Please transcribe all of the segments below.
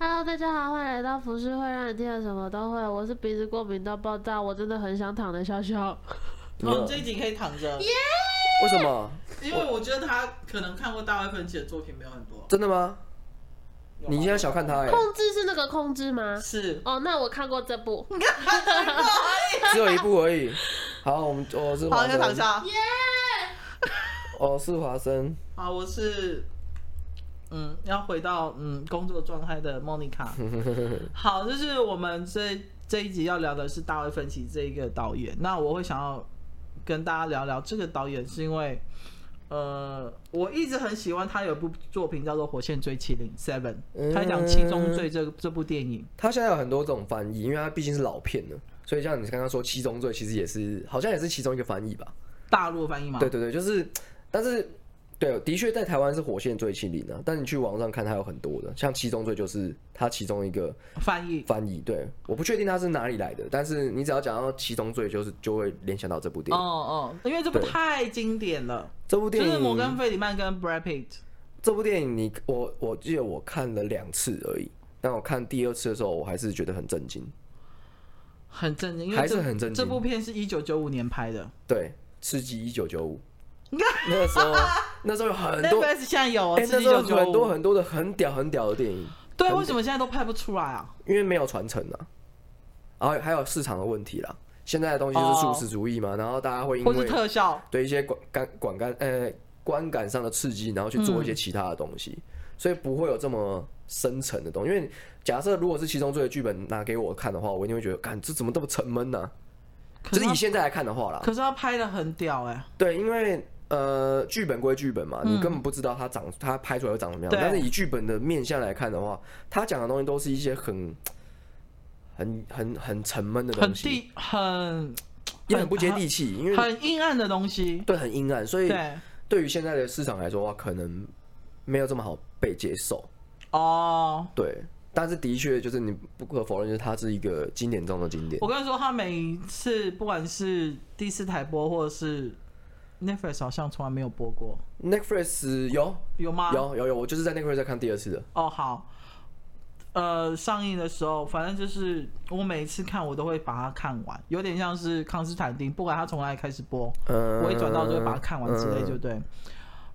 Hello，大家好，欢迎来到服饰会，让你听了什么都会。我是鼻子过敏到爆炸，我真的很想躺着笑笑。我们这一集可以躺着。耶、yeah!！为什么？因为我觉得他可能看过大卫芬奇的作品没有很多。真的吗？你现在小看他哎。控制是那个控制吗？是。哦，那我看过这部。只有一部而已。好，我们我是华生。好，躺下。耶、yeah!！哦，是华生。好，我是。嗯，要回到嗯工作状态的莫妮卡。好，就是我们这这一集要聊的是大卫芬奇这一个导演。那我会想要跟大家聊聊这个导演，是因为呃，我一直很喜欢他有部作品叫做《火线追麒麟》（Seven），他讲七宗罪这这部电影。他现在有很多这种翻译，因为他毕竟是老片了，所以像你刚刚说七宗罪，其实也是好像也是其中一个翻译吧？大陆翻译吗？对对对，就是，但是。对，的确在台湾是火线追缉令啊，但你去网上看，它有很多的，像七宗罪就是它其中一个翻译翻译。对，我不确定它是哪里来的，但是你只要讲到七宗罪，就是就会联想到这部电影。哦哦，因为这部太经典了。这部电影就是摩根费里曼跟 Brad Pitt。这部电影你我我记得我看了两次而已，但我看第二次的时候，我还是觉得很震惊，很震惊，因为还是很震惊。这部片是一九九五年拍的，对，刺激一九九五。那个时候，那时候有很多，现在有，哎、欸，那时候有很多很多的很屌很屌的电影。对，为什么现在都拍不出来啊？因为没有传承啊，然后还有市场的问题啦。现在的东西就是速食主义嘛，哦、然后大家会因为特效对一些观感观感呃观感上的刺激，然后去做一些其他的东西，嗯、所以不会有这么深沉的东西。因为假设如果是七宗罪的剧本拿给我看的话，我一定会觉得，干这怎么这么沉闷呢？就是以现在来看的话啦。可是他拍的很屌哎、欸。对，因为。呃，剧本归剧本嘛，你根本不知道他长他拍出来会长什么样。但是以剧本的面向来看的话，他讲的东西都是一些很、很、很、很沉闷的东西，很很也很不接地气，因为很阴暗的东西。对，很阴暗，所以对于现在的市场来说的话，可能没有这么好被接受。哦，对，但是的确就是你不可否认，就是它是一个经典中的经典。我跟你说，他每一次不管是第四台播或者是。Netflix 好像从来没有播过。Netflix 有有吗？有有有，我就是在 Netflix 在看第二次的。哦，好。呃，上映的时候，反正就是我每一次看，我都会把它看完，有点像是康斯坦丁，不管他从哪里开始播，嗯、我一转到就会把它看完之类，就对。嗯、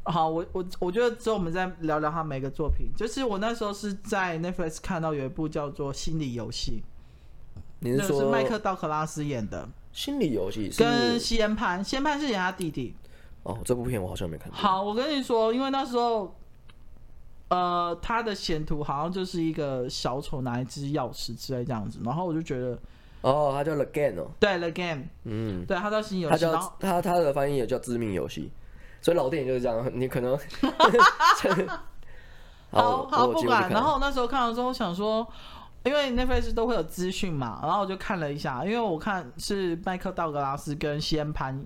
好，我我我觉得之后我们再聊聊他每个作品。就是我那时候是在 Netflix 看到有一部叫做《心理游戏》，你是说那是麦克道克拉斯演的？心理游戏跟西恩潘，西恩潘是演他弟弟。哦，这部片我好像没看。好，我跟你说，因为那时候，呃，他的显图好像就是一个小丑拿一支钥匙之类这样子，然后我就觉得，哦，他叫 The Game 哦，对，The Game，嗯，对，他叫新游戏，他叫他他的翻译也叫致命游戏，所以老电影就是这样，你可能，好好不管，然后那时候看了之后想说。因为 Netflix 都会有资讯嘛，然后我就看了一下，因为我看是麦克道格拉斯跟西恩潘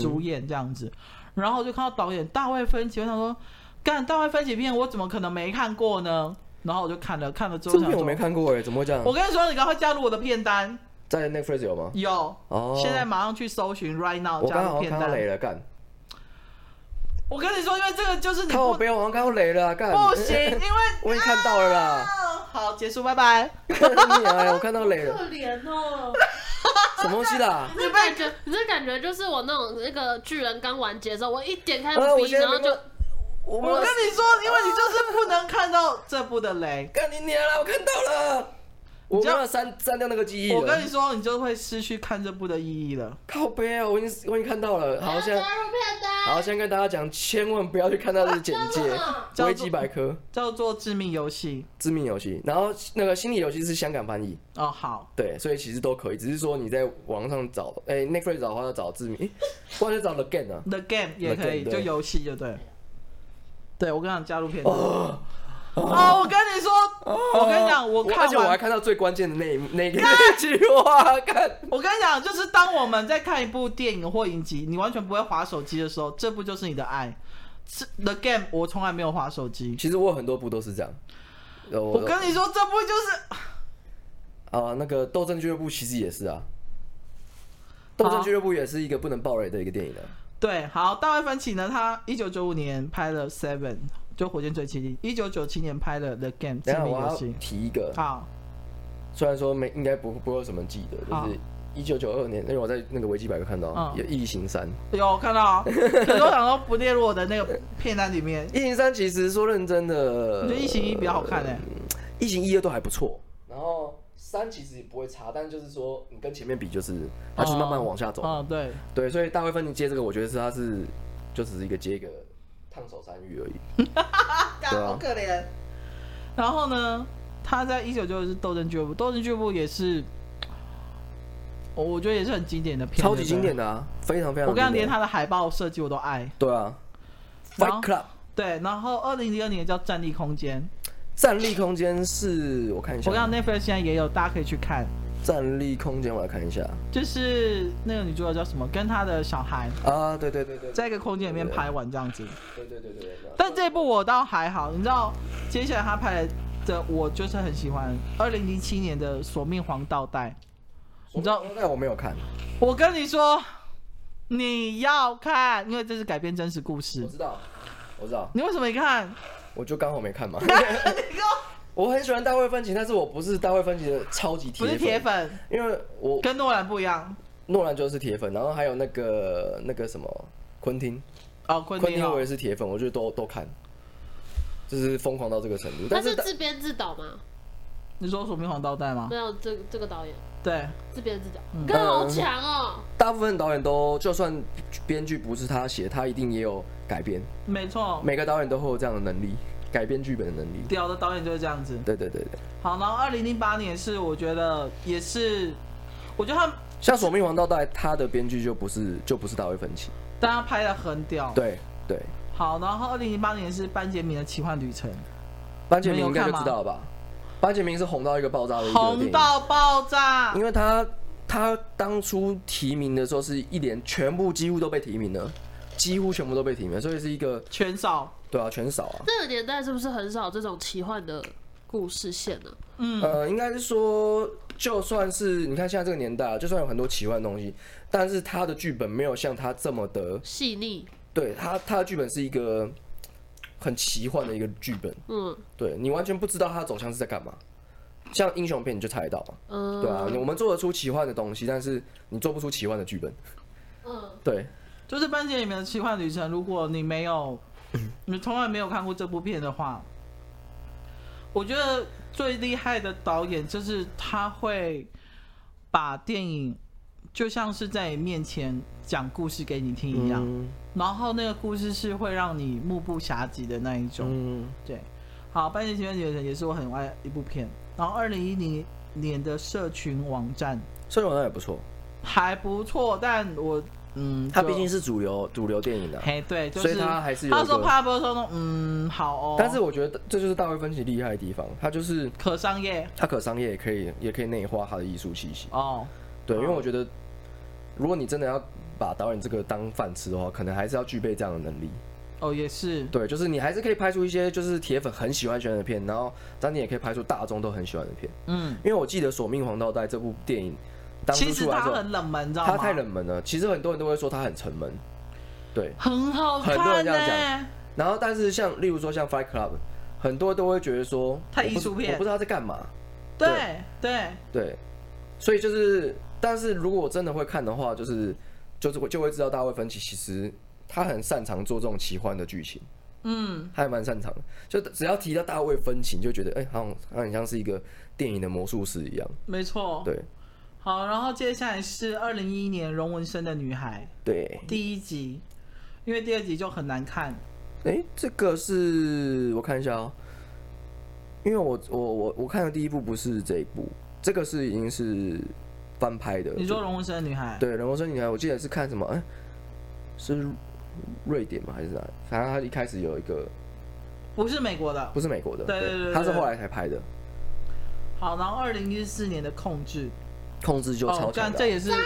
主演这样子，嗯、然后我就看到导演大卫芬奇，我想说，干大卫芬奇片我怎么可能没看过呢？然后我就看了看了之后想说，这片我没看过哎，怎么会这样？我跟你说，你赶快加入我的片单，在 Netflix 有吗？有，哦，现在马上去搜寻 Right Now 加入片单。我刚好看到雷了，干。我跟你说，因为这个就是你看我不要往看到雷了，干。不行，因为 我已经看到了啦。啊好，结束，拜拜。我看到雷了。可怜哦。什么东西啦？你感觉，你这感觉就是我那种那个巨人刚完结的时候，我一点开 FB，然后就。我跟你说，因为你就是不能看到这部的雷。干你娘了！我看到了。我没有删删掉那个记忆。我跟你说，你就会失去看这部的意义了。靠背啊！我已经我已经看到了。好，现在好，先跟大家讲，千万不要去看它的简介。维基 百科叫做《致命游戏》。致命游戏，然后那个心理游戏是香港翻译。哦，好。对，所以其实都可以，只是说你在网上找，哎，Netflix 找的话要找致命，哎，或者找 The Game 啊。The Game 也可以，就游戏就对。对，我跟你讲，加入片段。哦，我跟你说，讲，我而且我还看到最关键的那一那个那句话，看。我跟你讲，就是当我们在看一部电影或影集，你完全不会滑手机的时候，这部就是你的爱。是 The Game，我从来没有滑手机。其实我很多部都是这样。我，我跟你说，这部就是啊，那个《斗争俱乐部》其实也是啊，《斗争俱乐部》也是一个不能爆雷的一个电影的。对，好，大卫芬奇呢，他一九九五年拍了《Seven》。就《火箭追击》，一九九七年拍的《The Game》等一下我要。提一个，好，虽然说没应该不不会有什么记得，就是一九九二年，因为我在那个维基百科看到嗯。有《异形三》，有看到，可是我想说不列入我的那个片单里面。《异形三》其实说认真的，我觉得异形一比较好看欸？异形一二都还不错，然后三其实也不会差，但就是说你跟前面比，就是它就是慢慢往下走。哦，对，对，所以大卫芬奇接这个，我觉得是它是就只是一个接一个烫手山芋而已。对啊好可怜。然后呢，他在一九九九是《斗争俱乐部》，《斗争俱乐部》也是，我我觉得也是很经典的片，超级经典的。啊，非常非常。我跟你讲，连他的海报设计我都爱。对啊，Fight Club 对，然后二零零二年叫《战力空间》，站立空间是我看一下，我跟你讲，Netflix 现在也有，大家可以去看。站立空间我来看一下就是那个女主角叫什么，跟她的小孩啊，对对对对，在一个空间里面拍完这样子。对对对对对。但这部我倒还好，你知道，接下来他拍的我就是很喜欢，二零零七年的《索命黄道带》。你知道那我没有看，我跟你说，你要看，因为这是改编真实故事我。知道，我知道，你为什么没看？我就刚好没看嘛。我很喜欢大卫芬奇，但是我不是大卫芬奇的超级铁不是铁粉，因为我跟诺兰不一样。诺兰就是铁粉，然后还有那个那个什么昆汀，哦，昆汀哦我也是铁粉，我觉得都都看，就是疯狂到这个程度。他但是是自编自导吗？你说《索命黄道带》吗没？有，这这个导演对，自编自导嗯，哥好强哦！大部分导演都，就算编剧不是他写，他一定也有改编。没错，每个导演都会有这样的能力，改编剧本的能力。屌的导演就是这样子。对对对对，好，然后二零零八年是我觉得也是，我觉得他像《索命王道带》，他的编剧就不是就不是大卫芬奇。但他拍的很屌。对对，好，然后二零零八年是班杰明的奇幻旅程，班杰明应该就知道了吧？班杰明是红到一个爆炸的一红到爆炸因。为他他当初提名的时候是一连全部几乎都被提名了，几乎全部都被提名了，所以是一个全少，对啊全少啊。那个年代是不是很少这种奇幻的故事线呢、嗯，呃，应该是说，就算是你看现在这个年代啊，就算有很多奇幻的东西，但是他的剧本没有像他这么的，细腻，对他他的剧本是一个很奇幻的一个剧本，嗯。对你完全不知道他的走向是在干嘛。像英雄片你就猜得到嘛，嗯，对啊，我们做得出奇幻的东西，但是你做不出奇幻的剧本，嗯，对，就是班杰明的奇幻旅程。如果你没有，你从来没有看过这部片的话，我觉得最厉害的导演就是他会把电影就像是在你面前讲故事给你听一样，嗯。然后那个故事是会让你目不暇接的那一种。嗯，对，好，《班杰奇幻旅程》也是我很爱的一部片。然后二零一零年的社群网站社群网站也不错，还不错，但我嗯，就它毕竟是主流主流电影啊，嘿对，就是所以它还是有他说一个拍播的时候呢，嗯，好哦，但是我觉得这就是大卫芬奇厉害的地方，他就是可商业他可商业也可以也可以内化他的艺术气息。哦，对，因为哦我觉得，如果你真的要把导演这个当饭吃的话，可能还是要具备这样的能力。哦也是，对，就是你还是可以拍出一些就是铁粉很喜欢喜欢的片，然后但你也可以拍出大众都很喜欢的片。嗯，因为我记得《索命黄道带》这部电影当初其实它出来的时候，很冷门，你知道吗？他太冷门了。其实很多人都会说他很沉闷。对，很好很多人这样讲然后但是像例如说像《Fight Club》，很多都会觉得说他艺术片我不知道他在干嘛。对对对，所以就是，但是如果我真的会看的话，就是就是我就会知道大卫芬奇其实他很擅长做这种奇幻的剧情，嗯，他还蛮擅长的。就只要提到大卫芬奇，你就觉得哎、欸，好像他很像是一个电影的魔术师一样。没错，对好，然后接下来是二零一一年荣文生的女孩对，第一集，因为第二集就很难看，哎、这个是我看一下哦、因为我我我我看的第一部不是这一部，这个是已经是翻拍的。你说荣文生的女孩，对，人工生女孩，我记得是看什么？哎、是瑞典吗？还是哪？反正他一开始有一个不是美国的，不是美国的，对对对对他是后来才拍的。好，然后二零一四年的控制，控制就超哦，强的啊、干这也是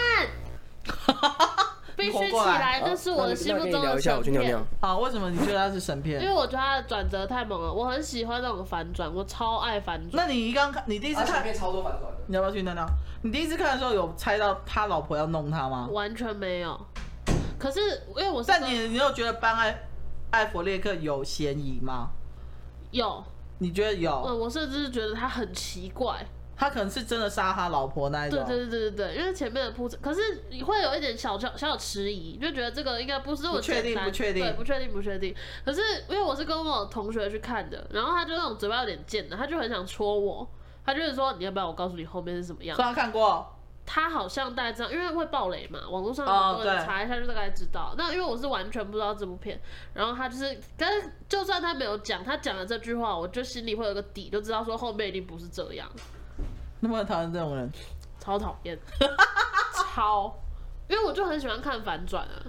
必须起来这，是我的心目中的神片尿尿。。好，为什么你觉得它是神片因片？为我觉得它的转折太猛了，我很喜欢那种反转，我超爱反转。那你一刚看，你第一次看，超多反转的。你要不要去尿尿？你第一次看的时候有猜到他老婆要弄他吗？完全没有。可是因为我是但你你有觉得班艾艾弗列克有嫌疑吗？有，你觉得有？嗯，我甚至是觉得他很奇怪。他可能是真的杀他老婆那一种。对对对对对，因为前面的铺陈，可是你会有一点小小小迟疑，就觉得这个应该不是我确定不确定，对，不确定不确定。可是因为我是跟我同学去看的，然后他就那种嘴巴有点贱的，他就很想戳我，他就是说你要不要我告诉你后面是什么样？说他看过。他好像大概知道，因为会爆雷嘛，网络上很多人查一下就大概知道。那因为我是完全不知道这部片，然后他就是，但是就算他没有讲，他讲了这句话，我就心里会有个底，就知道说后面一定不是这样。那么讨厌这种人，超讨厌，超，因为我就很喜欢看反转啊。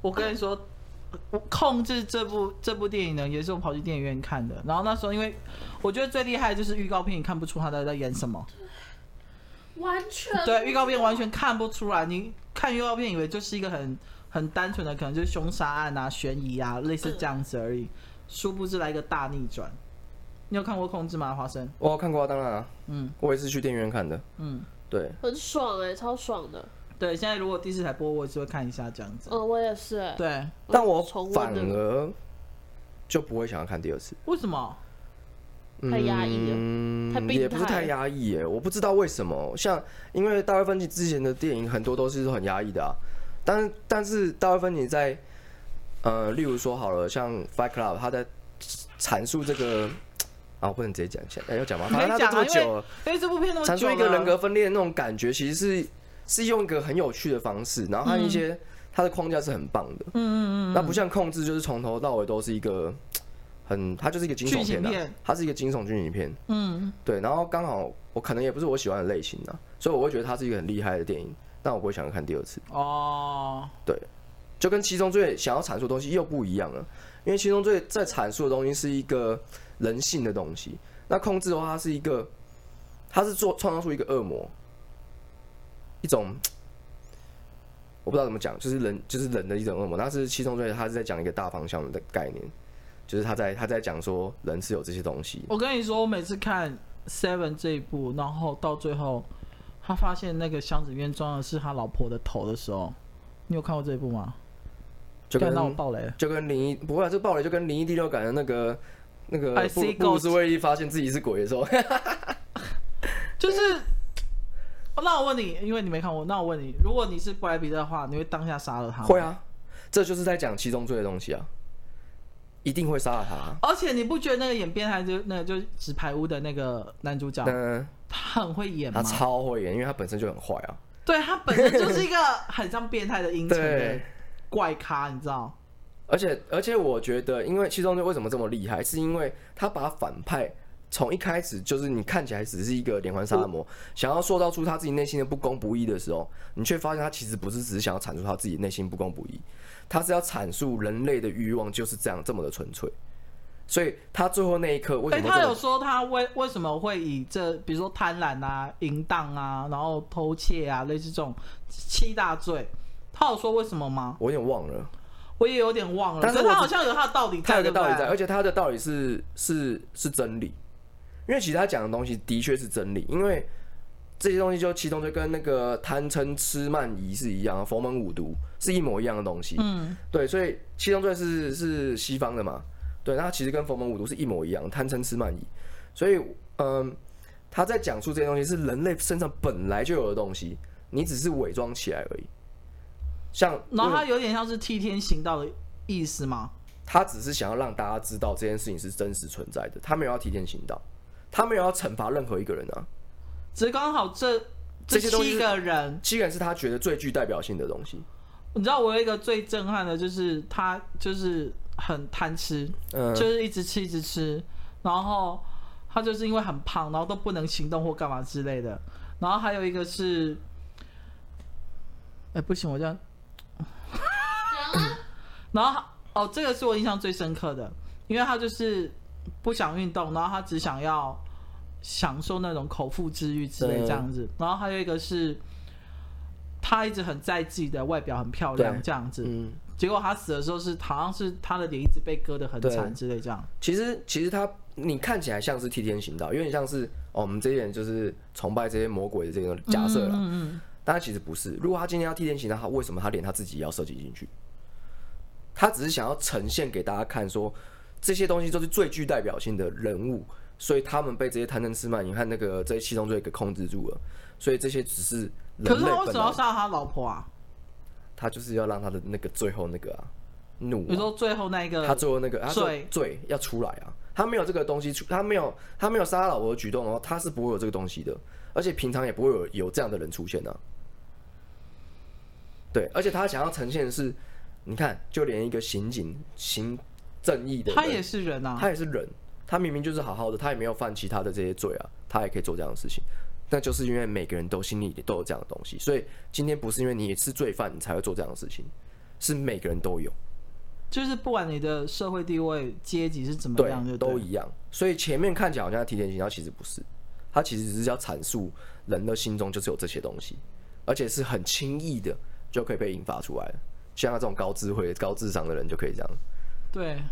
我跟你说，我控制这部这部电影呢，也是我跑去电影院看的。然后那时候，因为我觉得最厉害的就是预告片，你看不出他在在演什么。完全对，预告片完全看不出来。你看预告片以为就是一个很很单纯的，可能就是凶杀案啊、悬疑啊，类似这样子而已。殊不知来一个大逆转。你有看过《控制》吗？华生？我看过啊，当然啊。嗯，我也是去电影院看的。嗯，对，很爽哎、欸，超爽的。对，现在如果第四台播，我也是会看一下这样子。嗯，我也是、欸。对，但我反而就不会想要看第二次。为什么？太压抑了，嗯，也不是太压抑耶，我不知道为什么。像因为大卫芬奇之前的电影很多都是很压抑的啊，但但是大卫芬奇在呃，例如说好了，像《Fight Club》，他在阐述这个啊，我不能直接讲一下，哎，要讲吗？反正他这么久了，因为这部片阐述一个人格分裂的那种感觉，其实是是用一个很有趣的方式，然后他一些他的框架是很棒的，嗯嗯嗯，那不像控制，就是从头到尾都是一个。很，它就是一个惊悚片的、啊，它是一个惊悚剧情片。嗯，对。然后刚好我可能也不是我喜欢的类型的、啊，所以我会觉得它是一个很厉害的电影，但我不会想要看第二次。哦，对，就跟七宗罪想要阐述的东西又不一样了，因为七宗罪在阐述的东西是一个人性的东西，那控制的话，它是一个，它是做创造出一个恶魔，一种我不知道怎么讲，就是人就是人的一种恶魔。但是七宗罪，它是在讲一个大方向的概念。就是他在他在讲说人是有这些东西。我跟你说，我每次看《Seven》这一部，然后到最后他发现那个箱子里面装的是他老婆的头的时候，你有看过这一部吗？就跟那我爆雷，就跟灵异不会啊，这爆雷就跟灵异第六感的那个那个布布鲁斯威利发现自己是鬼的时候，就是。那我问你，因为你没看过，那我问你，如果你是布莱比特的话，你会当下杀了他吗？会啊，这就是在讲七宗罪的东西啊。一定会杀了他，而且你不觉得那个演变态就那个就纸牌屋的那个男主角，嗯、他很会演吗？他超会演，因为他本身就很坏啊。对，他本身就是一个很像变态的阴沉的怪咖，你知道？而且而且我觉得，因为七宗罪为什么这么厉害，是因为他把反派从一开始就是你看起来只是一个连环杀人魔，想要塑造出他自己内心的不公不义的时候，你却发现他其实不是只是想要阐述他自己内心不公不义。他是要阐述人类的欲望就是这样这么的纯粹，所以他最后那一刻为什么？他有说他为为什么会以这，比如说贪婪啊、淫荡啊，然后偷窃啊，类似这种七大罪，他有说为什么吗？我有点忘了，我也有点忘了。但是他好像有他的道理，他有个道理在，而且他的道理是是是真理，因为其实他讲的东西的确是真理，因为。这些东西就七宗罪跟那个贪嗔痴慢疑是一样，佛门五毒是一模一样的东西。嗯，对，所以七宗罪是是西方的嘛？对，那其实跟佛门五毒是一模一样，贪嗔痴慢疑。所以，嗯，他在讲述这些东西是人类身上本来就有的东西，你只是伪装起来而已。像，然后他有点像是替天行道的意思吗？他只是想要让大家知道这件事情是真实存在的，他没有要替天行道，他没有要惩罚任何一个人啊。只是刚好这这七个人，七个人是他觉得最具代表性的东西。你知道我有一个最震撼的，就是他就是很贪吃，嗯，就是一直吃一直吃，然后他就是因为很胖，然后都不能行动或干嘛之类的。然后还有一个是，哎，不行，我这样。然后哦，这个是我印象最深刻的，因为他就是不想运动，然后他只想要。享受那种口腹之欲之类这样子，然后还有一个是，他一直很在意自己的外表很漂亮这样子，嗯，结果他死的时候是好像是他的脸一直被割得很惨之类这样。其实其实他你看起来像是替天行道，有点像是哦我们这些人就是崇拜这些魔鬼的这个假设了，嗯嗯，但他其实不是。如果他今天要替天行道，他为什么他连他自己也要设计进去？他只是想要呈现给大家看说。这些东西都是最具代表性的人物，所以他们被这些贪嗔痴慢疑和那个这些七宗罪给控制住了。所以这些只是人类，可是他为什么要杀他老婆啊？他就是要让他的那个最后那个啊怒啊。比如说最后那一个，他最后那个罪罪要出来啊。他没有这个东西出，他没有他没有杀他老婆的举动的话，他是不会有这个东西的，而且平常也不会有有这样的人出现的啊。对，而且他想要呈现的是，你看，就连一个刑警行正义的，他也是人啊，他也是人，他明明就是好好的，他也没有犯其他的这些罪啊，他也可以做这样的事情。那就是因为每个人都心里都有这样的东西，所以今天不是因为你是罪犯你才会做这样的事情，是每个人都有。就是不管你的社会地位、阶级是怎么样的，都一样。所以前面看起来好像提点警察，其实不是，他其实只是要阐述人的心中就是有这些东西，而且是很轻易的就可以被引发出来。像他这种高智慧、高智商的人就可以这样。对。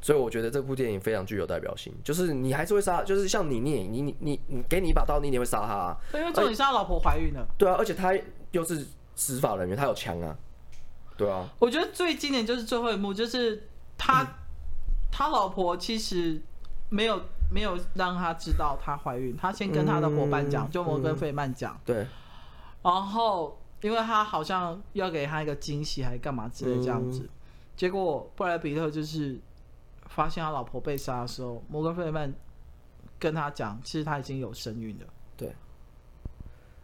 所以我觉得这部电影非常具有代表性，就是你还是会杀，就是像你，你你你你你给你一把刀，你也会杀他啊。对，因为重点是他老婆怀孕了。对啊，而且他又是执法人员，他有枪啊。对啊，我觉得最经典就是最后一幕，就是他、嗯、他老婆其实没有没有让他知道她怀孕，他先跟他的伙伴讲，嗯、就摩根费曼讲、嗯，对，然后因为他好像要给他一个惊喜，还是干嘛之类这样子，嗯、结果布莱德彼特就是发现他老婆被杀的时候，摩根费曼跟他讲，其实他已经有身孕了，对，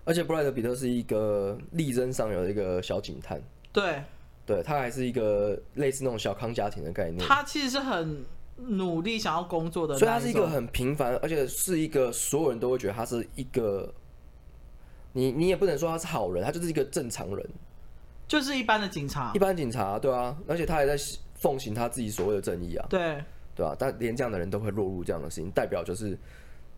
而且布莱德比特是一个力争上游的一个小警探，对。对，他还是一个类似那种小康家庭的概念。他其实是很努力想要工作的，所以他是一个很平凡，而且是一个所有人都会觉得他是一个，你你也不能说他是好人，他就是一个正常人，就是一般的警察，一般警察，对啊，而且他还在奉行他自己所谓的正义啊，对，对啊，但连这样的人都会落入这样的事情，代表就是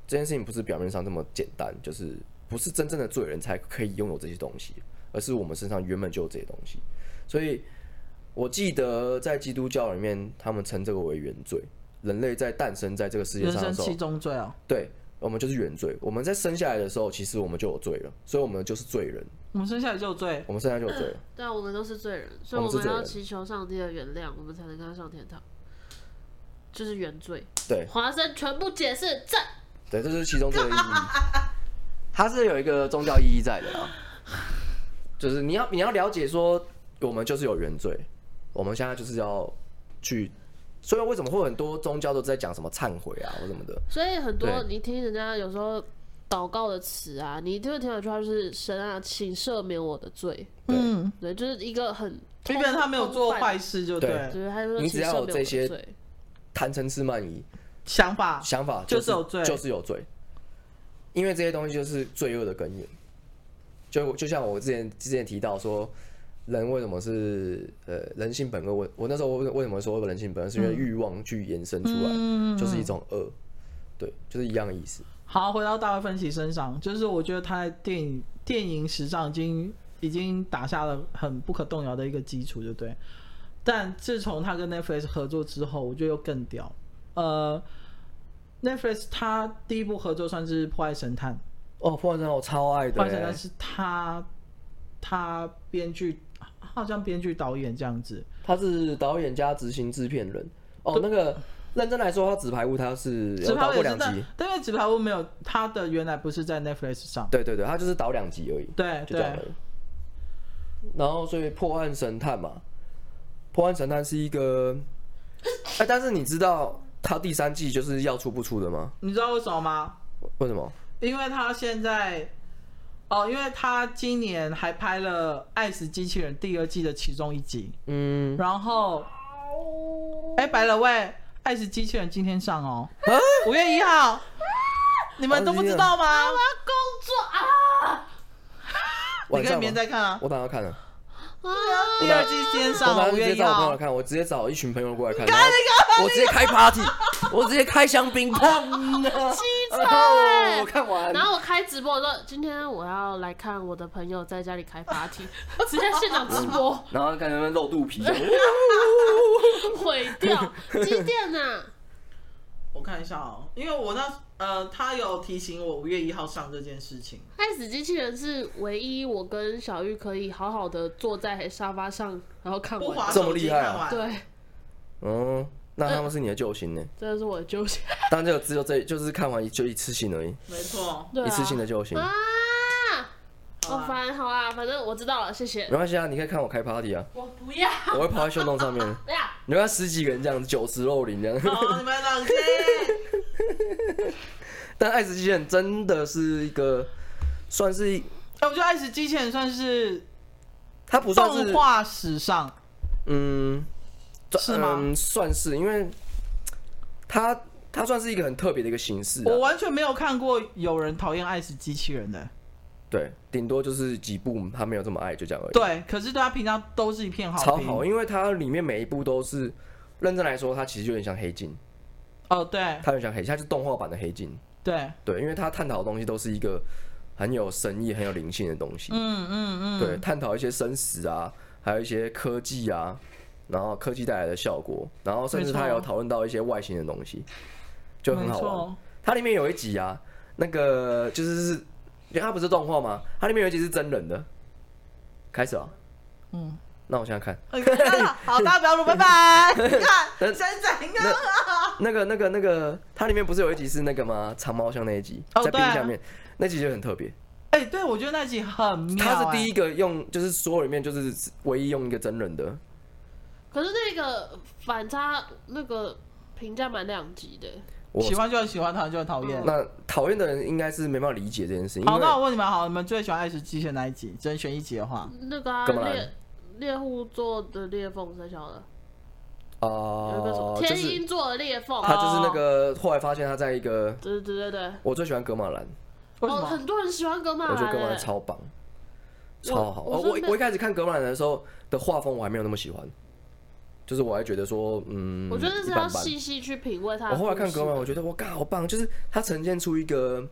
这件事情不是表面上这么简单，就是不是真正的罪人才可以拥有这些东西，而是我们身上原本就有这些东西。所以，我记得在基督教里面，他们称这个为原罪。人类在诞生在这个世界上的时候，七宗罪啊，对，我们就是原罪。我们在生下来的时候，其实我们就有罪了，所以我们就是罪人。我们生下来就有罪，我们生下来就有罪了。对啊，我们都是罪人，所以我们要祈求上帝的原谅，我们才能跟他上天堂。就是原罪。对，华生全部解释这。对，这是其中这个意义。它是有一个宗教意义在的啊，就是你要你要了解说。我们就是有原罪，我们现在就是要去，所以为什么会很多宗教都在讲什么忏悔啊或什么的？所以很多你听人家有时候祷告的词啊，你就会听到一句话，就是神啊，请赦免我的罪。嗯，对，就是一个很，因为他没有做坏事，就对，对，他说你只要有这些贪嗔痴慢疑想法，想法就是有罪，就是有罪，因为这些东西就是罪恶的根源。就就像我之前之前提到说。人为什么是呃人性本恶？我我那时候为为什么说人性本恶？是因为欲望去延伸出来，嗯、就是一种恶，对，就是一样的意思。好，回到大卫芬奇身上，就是我觉得他在电影电影史上已经已经打下了很不可动摇的一个基础，对不对？但自从他跟 Netflix 合作之后，我觉得又更屌。呃，Netflix 他第一部合作算是《破坏神探》哦，《破坏神探》我超爱的，《破坏神探》是他他编剧。好像编剧导演这样子，他是导演加执行制片人。哦，那个认真来说，他纸牌屋他是有导过两集，但因为纸牌屋没有他的原来不是在 Netflix 上。对对对，他就是导两集而已。对，就这样而已。然后，所以破案神探嘛，破案神探是一个，哎，但是你知道他第三季就是要出不出的吗？你知道为什么吗？为什么？因为他现在。哦，因为他今年还拍了《爱死机器人》第二季的其中一集，嗯，然后，哎，白了喂，《爱死机器人》今天上哦，五月一号，你们都不知道吗？我要工作啊！你可以明天再看啊，我等下看了。第二季先上，我直接找我朋友看，我直接找一群朋友过来看，我直接开 party，我直接开香槟，七彩，我看完，然后我开直播说，今天我要来看我的朋友在家里开 party，直接现场直播，然后看他们露肚皮，毁掉，几点呢？我看一下哦，因为我那。呃，他有提醒我五月一号上这件事情。爱死机器人是唯一我跟小玉可以好好的坐在沙发上，然后看完。这么厉害啊！对，嗯，那他们是你的救星呢？真的是我的救星。当然这个只有这，就是看完就一次性而已。没错，一次性的救星。啊，好烦，好啊，反正我知道了，谢谢。没关系啊，你可以看我开 party 啊。我不要。我会跑在秀洞上面。不要。你要十几个人这样子，酒池肉林这样。好，你们冷静。但爱死机器人真的是一个，算是一，哎，我觉得爱死机器人算是，它不算是动画史上，嗯，是吗？嗯，算是，因为它它算是一个很特别的一个形式。我完全没有看过有人讨厌爱死机器人的，对，顶多就是几部他没有这么爱，就这样而已。对，可是对他平常都是一片好，超好，因为它里面每一部都是认真来说，它其实有点像黑镜。哦，对，他很像黑镜，它是动画版的黑镜。对对，因为他探讨的东西都是一个很有深意、很有灵性的东西。嗯嗯嗯。对，探讨一些生死啊，还有一些科技啊，然后科技带来的效果，然后甚至他有讨论到一些外星的东西，就很好玩。它里面有一集啊，那个就是是，因为它不是动画吗？它里面有一集是真人的。开始啊。嗯。那我现在看。好，大家不要录，拜拜。你看，真在应该。那个、那个、那个，它里面不是有一集是那个吗？长毛象那一集，在冰下面，那集就很特别。哎，对，我觉得那集很妙。他是第一个用，就是所有里面就是唯一用一个真人的。可是那个反差，那个评价蛮两极的。喜欢就很喜欢，讨厌就很讨厌。那讨厌的人应该是没办法理解这件事。好，那我问你们，好，你们最喜欢爱死机器人哪一集？只能选一集的话，那个猎猎户座的裂缝才晓得。哦，天鹰座的裂缝，他就是那个后来发现他在一个，对对对对，我最喜欢格马兰，哦，很多人喜欢格玛兰，我觉得格马兰超棒，超好。我我我一开始看格马兰的时候的画风我还没有那么喜欢，就是我还觉得说，嗯，我觉得是要细细去品味它。我后来看格玛兰，我觉得我靠，好棒，就是它呈现出一个，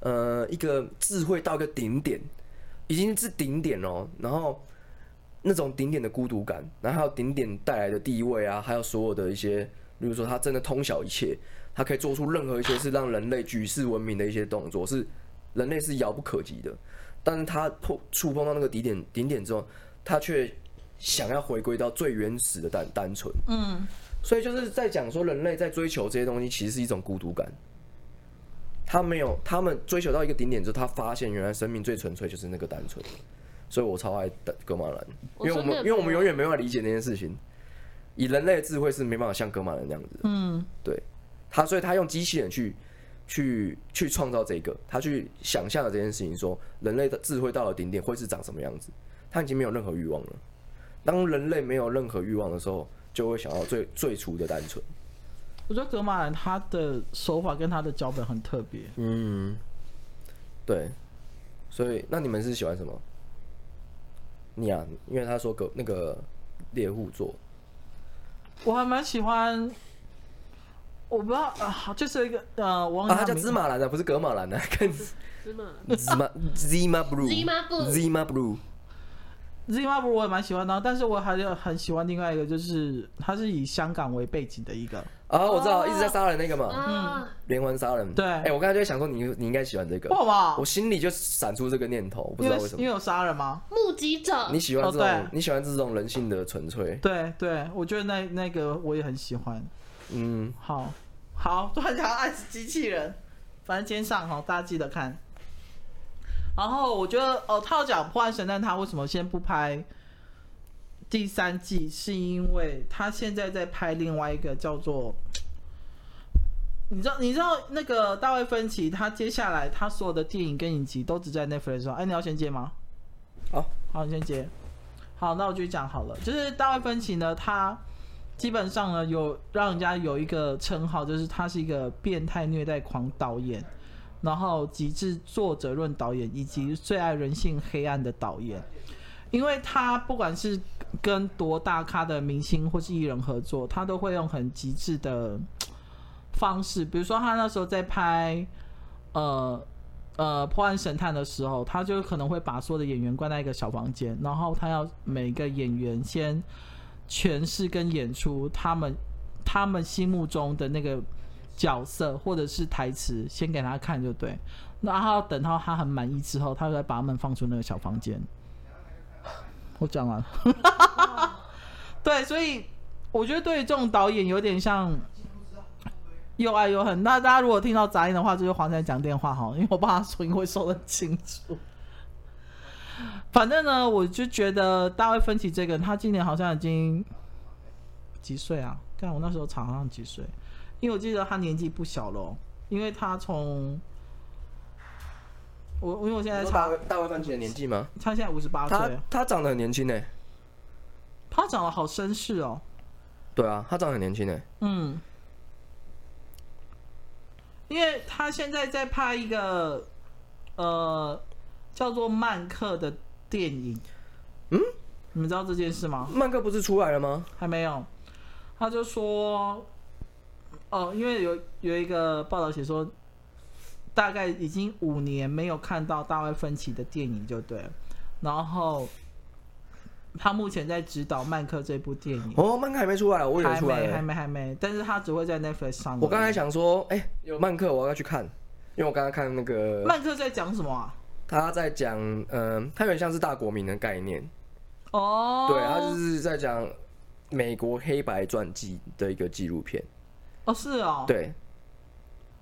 呃，一个智慧到一个顶点，已经是顶点哦，然后。那种顶点的孤独感，然后还有顶点带来的地位啊，还有所有的一些，比如说他真的通晓一切，他可以做出任何一些是让人类举世闻名的一些动作，是人类是遥不可及的。但是他碰触碰到那个顶点顶点之后，他却想要回归到最原始的单单纯。嗯，所以就是在讲说人类在追求这些东西，其实是一种孤独感。他没有，他们追求到一个顶点之后，他发现原来生命最纯粹就是那个单纯。所以我超爱的葛玛兰，因为我们因为我们永远没办法理解那件事情，以人类的智慧是没办法像格马兰那样子。嗯，对，他所以他用机器人去去去创造这个，他去想象了这件事情，说人类的智慧到了顶点会是长什么样子，他已经没有任何欲望了。当人类没有任何欲望的时候，就会想要最最初的单纯。我觉得格马兰他的手法跟他的脚本很特别。嗯，对，所以那你们是喜欢什么？你啊，因为他说个那个猎户座，我还蛮喜欢，我不知道啊，就是一个呃，我啊，他叫芝麻蓝的，不是格马蓝的，跟芝麻。芝麻 Zima Blue，Zima Blue。Zima Blue 我也蛮喜欢的，但是我还有很喜欢另外一个，就是它是以香港为背景的一个。啊，我知道，一直在杀人那个嘛，嗯，连环杀人。对，哎，我刚才就在想说，你你应该喜欢这个。不好？我心里就闪出这个念头，不知道为什么。因为有杀人吗？目击者。你喜欢这种？你喜欢这种人性的纯粹？对对，我觉得那那个我也很喜欢。嗯，好，好，突然讲爱死机器人，反正今天上哈，大家记得看。然后我觉得，哦，他要讲破案神探，他为什么先不拍？第三季是因为他现在在拍另外一个叫做，你知道你知道那个大卫芬奇，他接下来他所有的电影跟影集都只在 Netflix 上。哎，你要先接吗？好，好，你先接。好，那我就讲好了。就是大卫芬奇呢，他基本上呢有让人家有一个称号，就是他是一个变态虐待狂导演，然后极致作者论导演，以及最爱人性黑暗的导演。因为他不管是跟多大咖的明星或是艺人合作，他都会用很极致的方式。比如说，他那时候在拍呃呃破案神探的时候，他就可能会把所有的演员关在一个小房间，然后他要每个演员先诠释跟演出他们他们心目中的那个角色或者是台词，先给他看就对。然后等到他很满意之后，他再把他们放出那个小房间。我讲完，对，所以我觉得对于这种导演有点像又爱又恨。那大家如果听到杂音的话，就是黄仔讲电话哈，因为我怕他声音会收得清楚。反正呢，我就觉得大卫芬奇这个，他今年好像已经几岁啊？看我那时候查好像几岁，因为我记得他年纪不小了，因为他从我因为我现在查大卫芬奇的年纪吗？他现在五十八岁，他长得很年轻呢，他长得好绅士哦。对啊，他长得很年轻呢。嗯，因为他现在在拍一个呃叫做《曼克》的电影。嗯，你们知道这件事吗？曼克不是出来了吗？还没有。他就说，哦，因为有有一个报道写说，大概已经五年没有看到大卫芬奇的电影，就对了。然后。他目前在指导《曼克》这部电影哦，曼克还没出来，我以为出来还没，还没，还没。但是他只会在 Netflix 上。我刚才想说，哎、欸，有曼克，我要去看，因为我刚刚看那个曼克在讲什么啊？他在讲，嗯、呃，他有点像是大国民的概念哦。对，他就是在讲美国黑白传记的一个纪录片。哦，是哦。对，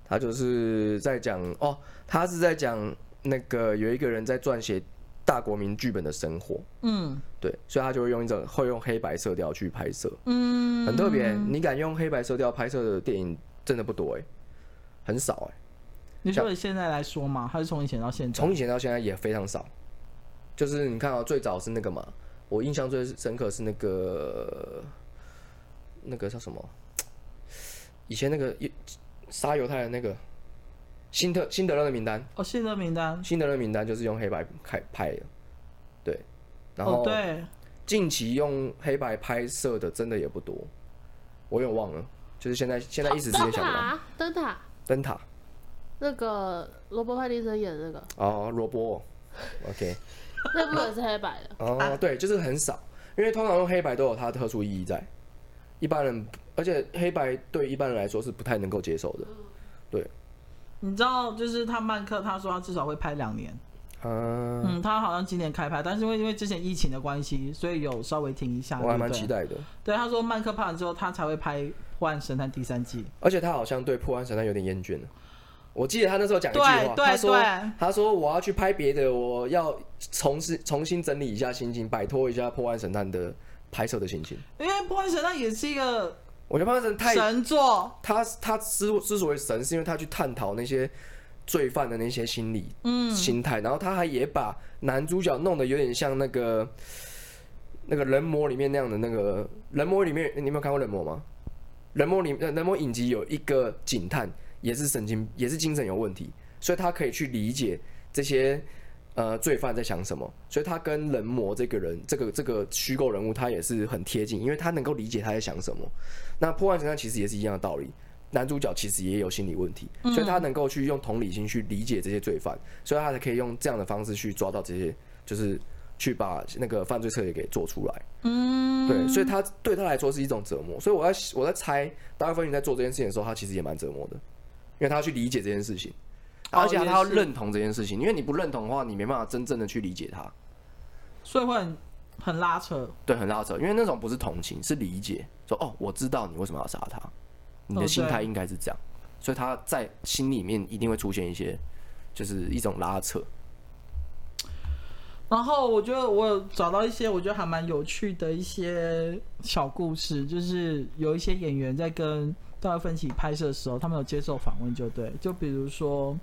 他就是在讲，哦，他是在讲那个有一个人在撰写。大国民剧本的生活，嗯，对，所以他就会用一种会用黑白色调去拍摄，嗯，很特别。你敢用黑白色调拍摄的电影真的不多哎，很少哎。你说你现在来说嘛，还是从以前到现在？从以前到现在也非常少。就是你看啊，最早是那个嘛，我印象最深刻是那个那个叫什么？以前那个杀犹太的那个。辛特辛德勒的名单。哦，辛德勒名单，辛德勒名单就是用黑白开拍的，对，然后对，近期用黑白拍摄的真的也不多，我有点忘了，就是现在现在一时之间想不到。灯塔，灯塔，那个罗伯派丁森演的那个。哦，罗伯，OK，那部也是黑白的。哦，对，就是很少，因为通常用黑白都有它的特殊意义在，一般人，而且黑白对一般人来说是不太能够接受的，对。你知道，就是他曼克，他说他至少会拍两年。嗯，嗯，他好像今年开拍，但是因为因为之前疫情的关系，所以有稍微停一下。我还蛮期待的。对，他说曼克拍完之后，他才会拍《破案神探》第三季。而且他好像对《破案神探》有点厌倦了。我记得他那时候讲一句话，对对他说：“对他说我要去拍别的，我要重新重新整理一下心情，摆脱一下《破案神探》的拍摄的心情。”因为《破案神探》也是一个。我觉得破案神太神作，他他之之所以神，是因为他去探讨那些罪犯的那些心理、嗯、心态，然后他还也把男主角弄得有点像那个那个人魔里面那样的那个人魔里面，你有没有看过人魔吗？人魔里人魔影集有一个警探，也是神经也是精神有问题，所以他可以去理解这些。呃，罪犯在想什么？所以他跟人魔这个人，这个这个虚构人物，他也是很贴近，因为他能够理解他在想什么。那破案神探其实也是一样的道理，男主角其实也有心理问题，所以他能够去用同理心去理解这些罪犯，所以他才可以用这样的方式去抓到这些，就是去把那个犯罪策略给做出来。嗯，对，所以他对他来说是一种折磨。所以我在我在猜，大卫芬奇在做这件事情的时候，他其实也蛮折磨的，因为他要去理解这件事情。而且他要认同这件事情，因为你不认同的话，你没办法真正的去理解他，所以会很很拉扯。对，很拉扯，因为那种不是同情，是理解。说哦，我知道你为什么要杀他，你的心态应该是这样，所以他在心里面一定会出现一些，就是一种拉扯。然后我觉得我有找到一些我觉得还蛮有趣的一些小故事，就是有一些演员在跟大卫芬奇拍摄的时候，他们有接受访问，就对，就比如说。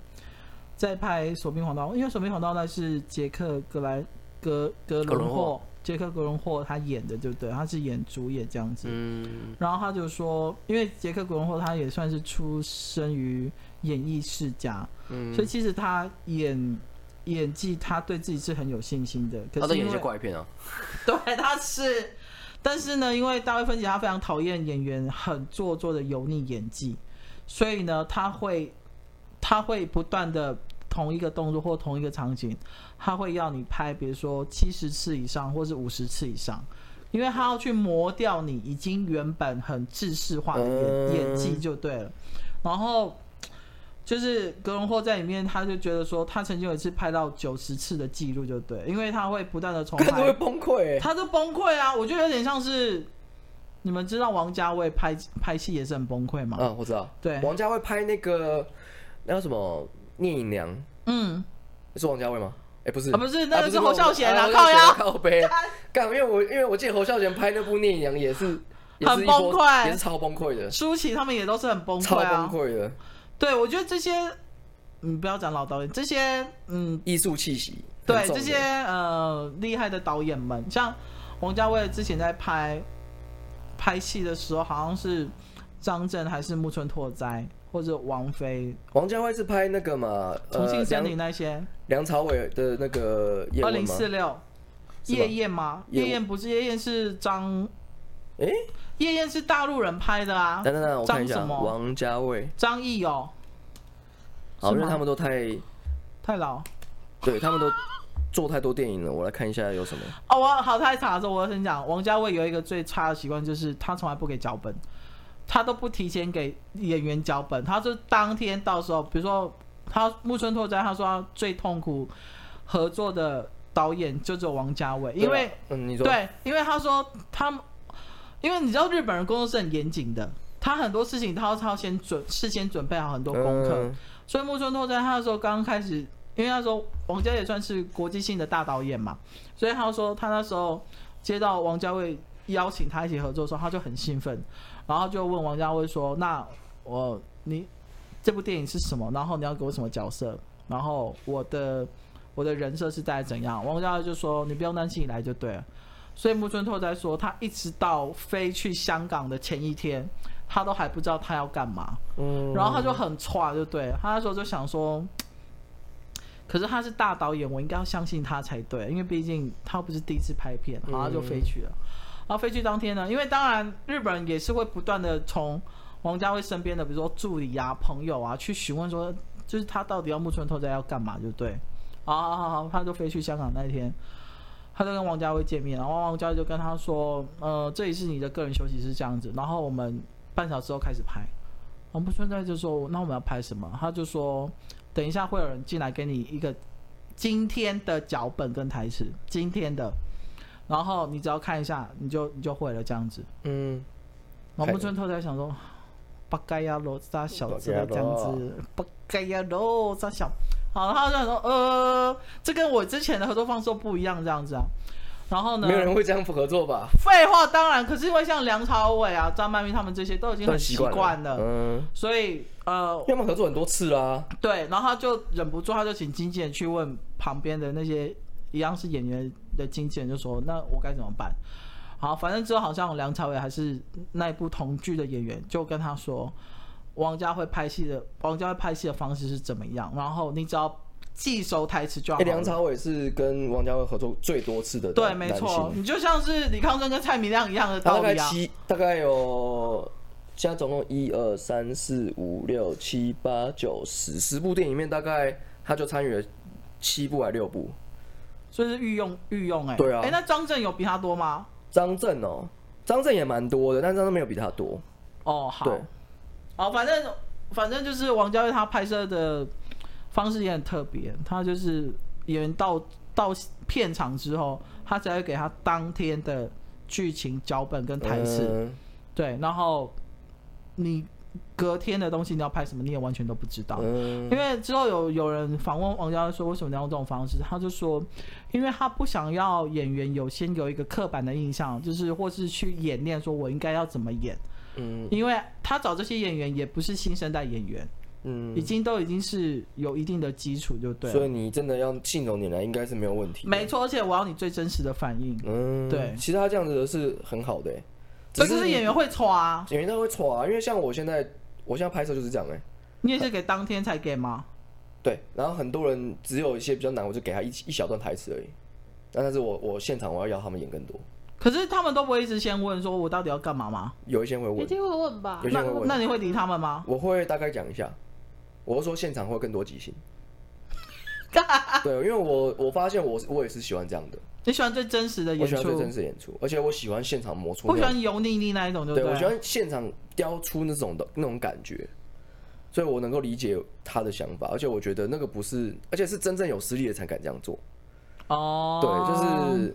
在拍《索命黄道》，因为《索命黄道》那是杰克格莱格格伦霍，杰克格伦霍他演的，对不对？他是演主演这样子。嗯。然后他就说，因为杰克格伦霍他也算是出生于演艺世家，嗯，所以其实他演演技，他对自己是很有信心的。可是他在演一些怪片啊。对，他是。但是呢，因为大卫芬奇他非常讨厌演员很做作的油腻演技，所以呢，他会。他会不断的同一个动作或同一个场景，他会要你拍，比如说七十次以上，或是五十次以上，因为他要去磨掉你已经原本很制式化的演演技就对了。然后就是格伦霍在里面，他就觉得说，他曾经有一次拍到九十次的记录就对，因为他会不断的重拍，他会崩溃，他都崩溃啊！我觉得有点像是。你们知道王家卫拍拍戏也是很崩溃吗？嗯，我知道。对，王家卫拍那个那叫什么《聂隐娘》，嗯，是王家卫吗？哎，不是，不是，那个是侯孝贤啊，靠呀，靠背。干，因为我因为我记得侯孝贤拍那部《聂隐娘》也是 很崩溃，也是超崩溃的。舒淇他们也都是很崩溃，超崩溃的。对，我觉得这些，嗯，不要讲老导演，这些，嗯，艺术气息。对这些呃厉害的导演们，像王家卫之前在拍拍戏的时候，好像是张震还是木村拓哉或者王菲。王家卫是拍那个嘛？呃、重庆森林那些。梁朝伟的那个二零四六。夜宴吗？夜宴不是夜宴，是张。哎，夜宴是大陆人拍的啊。等等等，我看一下。王家卫。张译哦。好，因为他们都太太老。对他们都。做太多电影了，我来看一下有什么。哦，我好太差的时候，我要先讲，王家卫有一个最差的习惯，就是他从来不给脚本，他都不提前给演员脚本，他是当天到时候，比如说他木村拓哉，他说他最痛苦合作的导演就只有王家卫，因为嗯，你说。对，因为他说他，因为你知道日本人工作是很严谨的，他很多事情他要先准事先准备好很多功课，嗯、所以木村拓哉他说刚刚开始。因为那时候王家也算是国际性的大导演嘛，所以他说他那时候接到王家卫邀请他一起合作的时候，他就很兴奋，然后就问王家卫说：“那我你这部电影是什么？然后你要给我什么角色？然后我的我的人设是在怎样？”王家卫就说：“你不用担心，你来就对了。”所以木村拓哉说，他一直到飞去香港的前一天，他都还不知道他要干嘛。嗯，然后他就很挫，就对，他那时候就想说。可是他是大导演，我应该要相信他才对，因为毕竟他不是第一次拍片，然后就飞去了。然后飞去当天呢，因为当然日本也是会不断的从王家卫身边的，比如说助理啊、朋友啊，去询问说，就是他到底要木村拓哉要干嘛，就对。好好好，他就飞去香港那一天，他就跟王家卫见面，然后王家卫就跟他说，呃，这里是你的个人休息室这样子，然后我们半小时后开始拍。然后木村拓哉就说，那我们要拍什么？他就说。等一下会有人进来给你一个今天的脚本跟台词，今天的，然后你只要看一下，你就你就会了这样子。嗯。然后木村拓哉想说，不该呀，罗扎小子这样子，不该呀，罗扎小。好，他就想说，呃，这跟我之前的合作方式不一样，这样子啊。然后呢？没有人会这样不合作吧？废话，当然。可是因为像梁朝伟啊、张曼玉他们这些都已经很习惯了，嗯，所以呃，要么合作很多次啦。对，然后他就忍不住，他就请经纪人去问旁边的那些一样是演员的经纪人，就说：“那我该怎么办？”好，反正之后好像梁朝伟还是那一部同剧的演员，就跟他说：“王家辉拍戏的，王家辉拍戏的方式是怎么样？然后你只要。”记熟台词就好。梁朝伟是跟王家辉合作最多次的，对，没错。你就像是李康生跟蔡明亮一样的道理啊。大概七，大概有，现在总共一二三四五六七八九十十部电影里面，大概他就参与了七部还六部，所以是御用御用哎、欸。对啊。哎、欸，那张震有比他多吗？张震哦，张震也蛮多的，但张震没有比他多。哦，好。对。好，反正反正就是王家卫他拍摄的。方式也很特别，他就是演员到到片场之后，他才会给他当天的剧情脚本跟台词，嗯、对，然后你隔天的东西你要拍什么，你也完全都不知道。嗯、因为之后有有人访问王家卫说，为什么你要用这种方式？他就说，因为他不想要演员有先有一个刻板的印象，就是或是去演练说我应该要怎么演，嗯，因为他找这些演员也不是新生代演员。嗯，已经都已经是有一定的基础，就对。所以你真的要信手拈来，应该是没有问题。没错，而且我要你最真实的反应。嗯，对。其实他这样子是很好的，只是演员会错啊，演员他会错啊，因为像我现在，我现在拍摄就是这样哎。你也是给当天才给吗？对，然后很多人只有一些比较难，我就给他一一小段台词而已。但是我我现场我要要他们演更多。可是他们都不会一直先问说，我到底要干嘛吗？有一些会问，一定会问吧？那那你会理他们吗？我会大概讲一下。我是说现场会更多即兴，对，因为我我发现我我也是喜欢这样的。你喜欢最真实的演出？我喜欢最真实的演出，而且我喜欢现场磨出。我喜欢油腻腻那一种，对，对我喜欢现场雕出那种的那种感觉，所以我能够理解他的想法，而且我觉得那个不是，而且是真正有实力的才敢这样做。哦，对，就是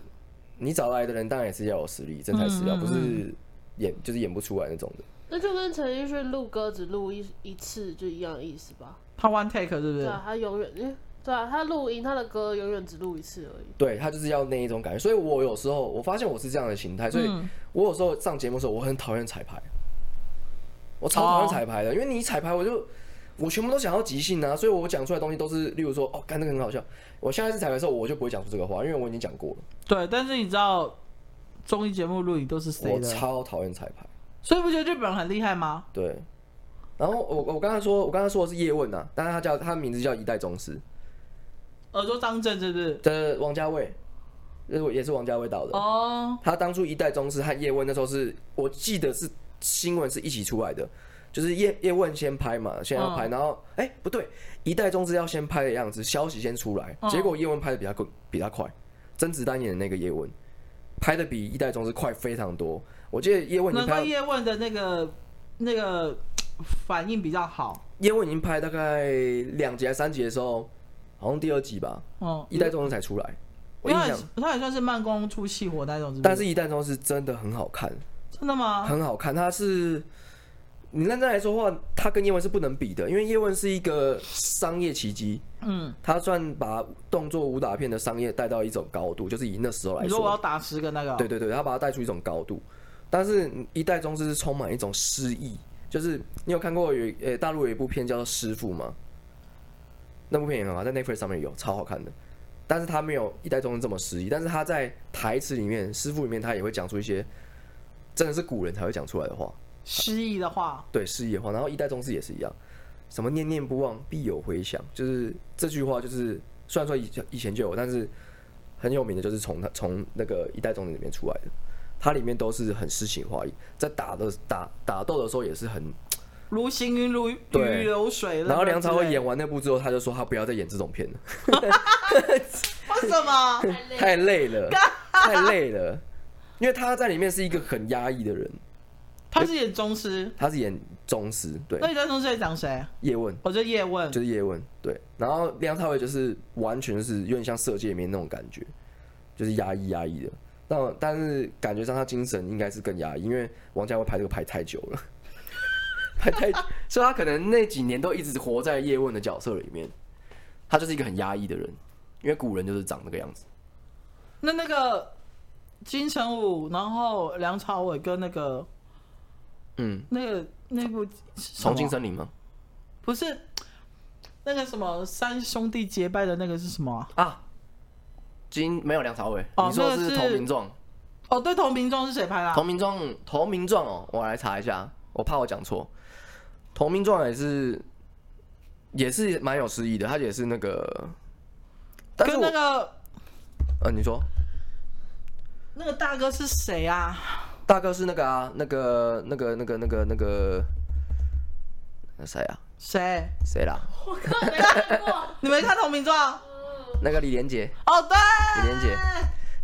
你找来的人当然也是要有实力，真材实料，不是演就是演不出来那种的。那就跟陈奕迅录歌只录一一次就一样的意思吧？他 one take 是不是？对啊，他永远，对啊，他录音他的歌永远只录一次而已。对，他就是要那一种感觉，所以我有时候我发现我是这样的心态，所以我有时候上节目的时候我很讨厌彩排，我超讨厌彩排的，哦、因为你一彩排我就我全部都想要即兴啊，所以我讲出来的东西都是，例如说哦，干那个很好笑，我下一次彩排的时候我就不会讲出这个话，因为我已经讲过了。对，但是你知道综艺节目录影都是谁的？我超讨厌彩排。所以不觉得日本人很厉害吗？对，然后我我刚才说，我刚才说的是叶问呐，但是他叫他的名字叫一代宗师。耳朵张震是不是？对，王家卫，也是王家卫导的。哦。他当初一代宗师和叶问那时候是我记得是新闻是一起出来的，就是叶叶问先拍嘛，先要拍，然后哎不对，一代宗师要先拍的样子，消息先出来，结果叶问拍的比他比他快，甄子丹演的那个叶问拍的比一代宗师快非常多。我记得叶问，难怪叶问的那个那个反应比较好。叶问已经拍大概两集还三集的时候，好像第二集吧。哦，一代宗师才出来。我印象他也算是慢工出细活那种。但是一代宗师真的很好看。真的吗？很好看，他是你认真来说的话，他跟叶问是不能比的，因为叶问是一个商业奇迹。嗯，他算把动作武打片的商业带到一种高度，就是以那时候来说。如果我要打十个那个？对对对，他把它带出一种高度。但是一代宗师是充满一种诗意，就是你有看过有呃、欸、大陆有一部片叫做《师傅》吗？那部片也很好，在 Netflix 上面有超好看的。但是他没有一代宗师这么诗意，但是他在台词里面，《师傅》里面他也会讲出一些真的是古人才会讲出来的话，诗意的话。对，诗意的话。然后一代宗师也是一样，什么念念不忘必有回响，就是这句话就是虽然说以以前就有，但是很有名的就是从他从那个一代宗师里面出来的。它里面都是很诗情画意，在打的打打斗的时候也是很如行云如雨流水。然后梁朝伟演完那部之后，他就说他不要再演这种片了。为什么？太累了，太累了。因为他在里面是一个很压抑的人。他是演宗师，他是演宗师。对。那你在宗师在讲谁？叶问。我觉得叶问就是叶问。对。然后梁朝伟就是完全是有点像色戒里面那种感觉，就是压抑压抑的。但但是感觉上他精神应该是更压抑，因为王家卫拍这个拍太久了，拍太，所以他可能那几年都一直活在叶问的角色里面，他就是一个很压抑的人，因为古人就是长那个样子。那那个金城武，然后梁朝伟跟那个，嗯，那个那部《重庆森林》吗？不是，那个什么三兄弟结拜的那个是什么啊？啊金没有梁朝伟，哦、你说的是《投名状》哦？对，《投名状》是谁拍的？《投名状》《投名状》哦，我来查一下，我怕我讲错，《投名状》也是也是蛮有诗意的，他也是那个，跟那个，呃，你说那个大哥是谁啊？大哥是那个啊，那个那个那个那个那个那谁啊？谁谁啦？我靠，没看过，你没看《投名状》？那个李连杰哦，对，李连杰，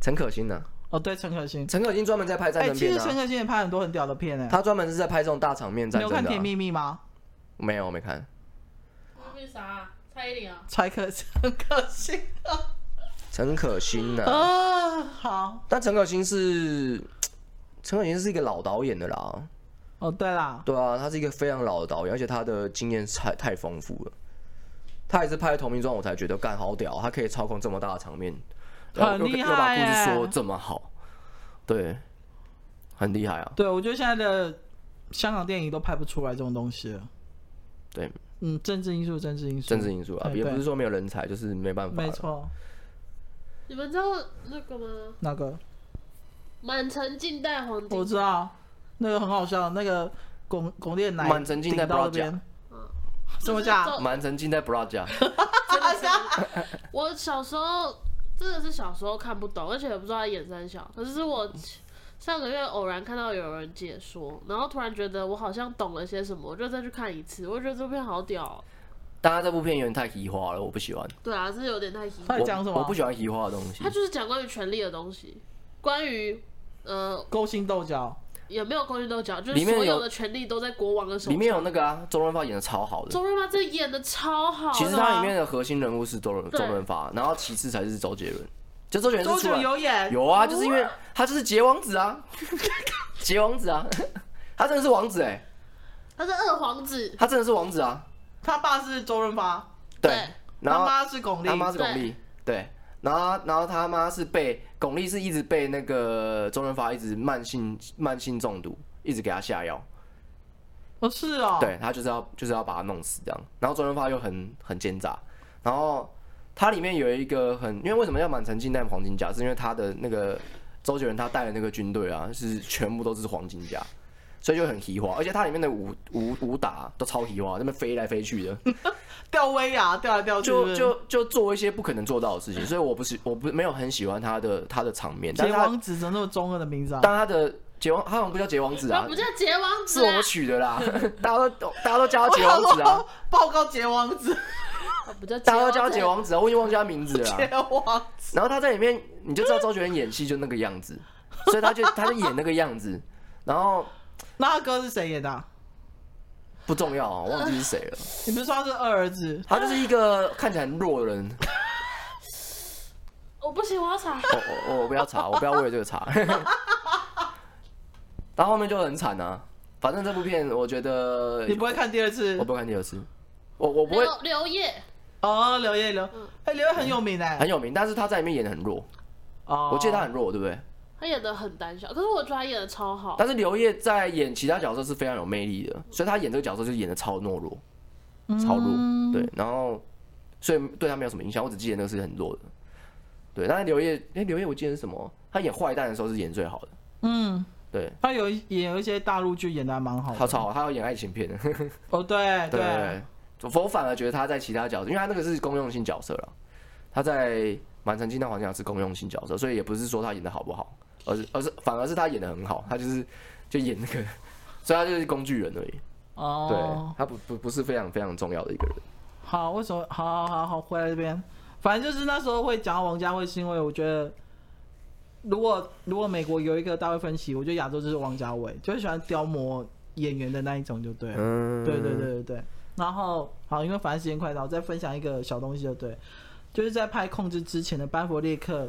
陈可辛呢？哦，对，陈可辛，陈可辛专门在拍战争片。其实陈可辛也拍很多很屌的片诶。他专门是在拍这种大场面战争的。你有看《甜蜜蜜》吗？没有，我没看。那是啥？蔡依林啊？蔡可陈可辛啊？陈可辛呢？啊，好。但陈可辛是 陈可辛是一个老导演的啦。哦，对啦。对啊，他是一个非常老的导演，而且他的经验太太丰富了。他也是拍《投名状》，我才觉得干好屌，他可以操控这么大的场面，很厉害，又把故事说这么好，对，很厉害啊。对，我觉得现在的香港电影都拍不出来这种东西了。对，嗯，政治因素，政治因素，政治因素啊，也不是说没有人才，就是没办法。没错。你们知道那个吗？那个？满城尽带黄金。我知道，那个很好笑，那个巩巩俐奶满城尽带不 假。怎么讲？满城尽带不让讲。我小时候真的是小时候看不懂，而且也不知道他演三小。可是我上个月偶然看到有人解说，然后突然觉得我好像懂了些什么，我就再去看一次。我觉得这部片好屌喔。大家这部片有点太奇花了，我不喜欢。对啊，是有点太奇。他讲什么？我不喜欢奇花的东西。他就是讲关于权力的东西，关于呃勾心斗角。也没有勾心斗角，就是所有的权力都在国王的手里。里面有那个啊，周润发演的超好的。周润发这演的超好。其实他里面的核心人物是周润周润发，然后其次才是周杰伦。就周杰伦是出来有演。有啊，就是因为他就是杰 王子啊。杰王子啊，他真的是王子哎、欸，他是二皇子，他真的是王子啊。他爸是周润发，对，对。然后他妈是巩俐，他妈是巩俐，对，然后然后他妈是被巩俐是一直被那个周润发一直慢性慢性中毒，一直给他下药。哦是哦，对他就是要就是要把他弄死这样，然后周润发又很很奸诈，然后它里面有一个很，因为为什么要满城尽带黄金甲，是因为他的那个周杰伦他带的那个军队啊，是全部都是黄金甲，所以就很奇花，而且它里面的武武武打都超奇花，那边飞来飞去的，吊威亚吊来吊去就就就做一些不可能做到的事情，所以我不是我不没有很喜欢他的他的场面，但是他结王子怎么那么中二的名字啊？但他的结王他好像不叫结王子啊他不，叫结王子、啊，是我取的啦，大家都大家都叫他结王子啊。报告结王子，他不叫大家都叫他结结王子啊，我已经忘记他名字了 然后他在里面，你就知道周杰伦演戏就那个样子，所以他就他就演那个样子，然后那他哥是谁演的啊？不重要啊，我忘记是谁了。你不是说他是二儿子？他就是一个看起来很弱的人。我不行，我要查。我我我不要查，我不要为了这个查。到后面就很惨啊。反正这部片我觉得你不会看第二次我？不会看第二次，我我不会刘刘烨，哦，刘烨刘，哎，刘烨很有名哎很，有名，但是他在里面演的很弱。哦，我记得他很弱，对不对？他演的很胆小，可是我觉得他演的超好。但是刘烨在演其他角色是非常有魅力的，所以他演这个角色就演的超懦弱，超弱。对，然后所以对他没有什么影响，我只记得那个是很弱的。对，但是刘烨，哎，刘烨我记得是什么？他演坏蛋的时候是演最好的。嗯，对，他有一也有一些大陆剧演的还蛮好的。他超好，他要演爱情片的。哦，对对对，我我反而觉得他在其他角色，因为他那个是公用性角色了，他在满城尽带黄金甲是公用性角色，所以也不是说他演的好不好，而是而是反而是他演的很好，他就是就演那个，所以他就是工具人而已。哦，对，他不不不是非常非常重要的一个人。好，为什么？好好好好，回来这边，反正就是那时候会讲到王家卫，是因为我觉得，如果如果美国有一个大卫芬奇，我觉得亚洲就是王家卫，就是喜欢雕磨演员的那一种，就对了。嗯，对对对对对。然后好，因为反正时间快到，再分享一个小东西就对，就是在拍《控制》之前的班佛列克，